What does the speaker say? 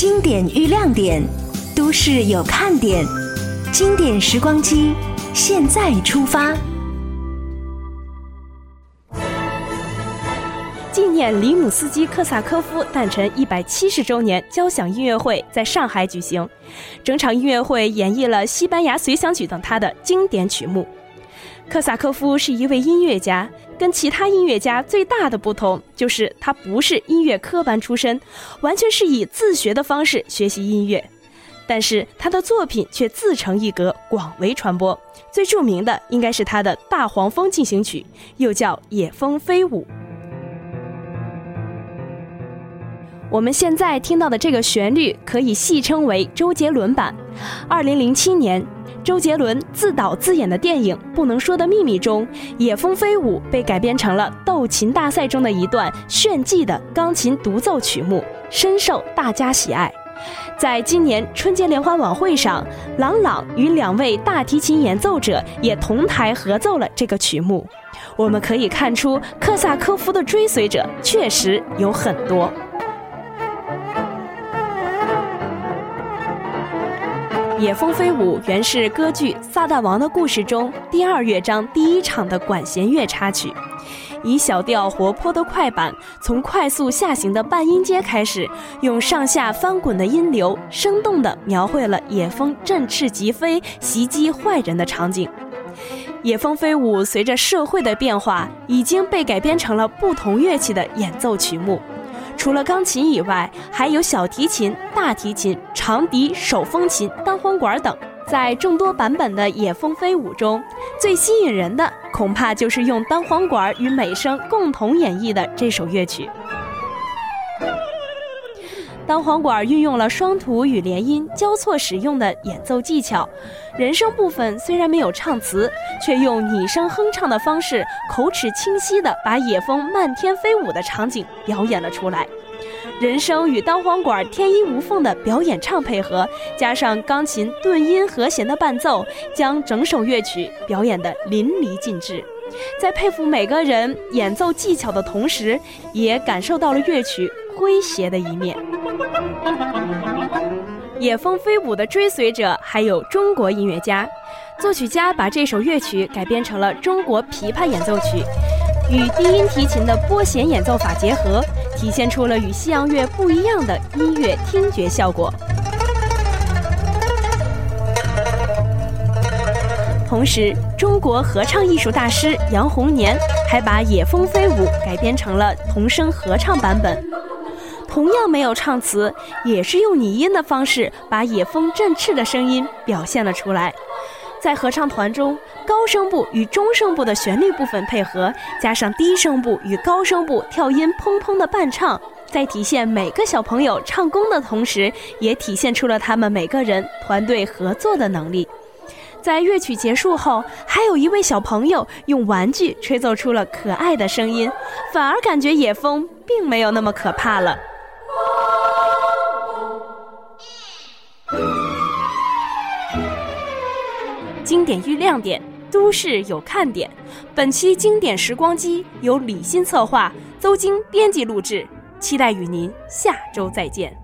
经典遇亮点，都市有看点。经典时光机，现在出发。纪念里姆斯基科萨科夫诞辰一百七十周年交响音乐会在上海举行，整场音乐会演绎了西班牙随想曲等他的经典曲目。科萨科夫是一位音乐家，跟其他音乐家最大的不同就是他不是音乐科班出身，完全是以自学的方式学习音乐。但是他的作品却自成一格，广为传播。最著名的应该是他的《大黄蜂进行曲》，又叫《野蜂飞舞》。我们现在听到的这个旋律可以戏称为周杰伦版。二零零七年，周杰伦自导自演的电影《不能说的秘密》中，《野蜂飞舞》被改编成了斗琴大赛中的一段炫技的钢琴独奏曲目，深受大家喜爱。在今年春节联欢晚会上，郎朗与两位大提琴演奏者也同台合奏了这个曲目。我们可以看出，克萨科夫的追随者确实有很多。《野蜂飞舞》原是歌剧《撒旦王的故事》中第二乐章第一场的管弦乐插曲，以小调活泼的快板，从快速下行的半音阶开始，用上下翻滚的音流，生动地描绘了野蜂振翅疾飞、袭击坏人的场景。《野蜂飞舞》随着社会的变化，已经被改编成了不同乐器的演奏曲目。除了钢琴以外，还有小提琴、大提琴、长笛、手风琴、单簧管等。在众多版本的《野蜂飞舞》中，最吸引人的恐怕就是用单簧管与美声共同演绎的这首乐曲。单簧管运用了双吐与连音交错使用的演奏技巧，人声部分虽然没有唱词，却用拟声哼唱的方式，口齿清晰地把野蜂漫天飞舞的场景表演了出来。人声与单簧管天衣无缝的表演唱配合，加上钢琴顿音和弦的伴奏，将整首乐曲表演得淋漓尽致。在佩服每个人演奏技巧的同时，也感受到了乐曲诙谐的一面。野蜂飞舞的追随者还有中国音乐家，作曲家把这首乐曲改编成了中国琵琶演奏曲，与低音提琴的拨弦演奏法结合，体现出了与西洋乐不一样的音乐听觉效果。同时，中国合唱艺术大师杨洪年还把《野蜂飞舞》改编成了童声合唱版本。同样没有唱词，也是用拟音的方式把野蜂振翅的声音表现了出来。在合唱团中，高声部与中声部的旋律部分配合，加上低声部与高声部跳音砰砰的伴唱，在体现每个小朋友唱功的同时，也体现出了他们每个人团队合作的能力。在乐曲结束后，还有一位小朋友用玩具吹奏出了可爱的声音，反而感觉野蜂并没有那么可怕了。经典遇亮点，都市有看点。本期经典时光机由李欣策划，邹晶编辑录制。期待与您下周再见。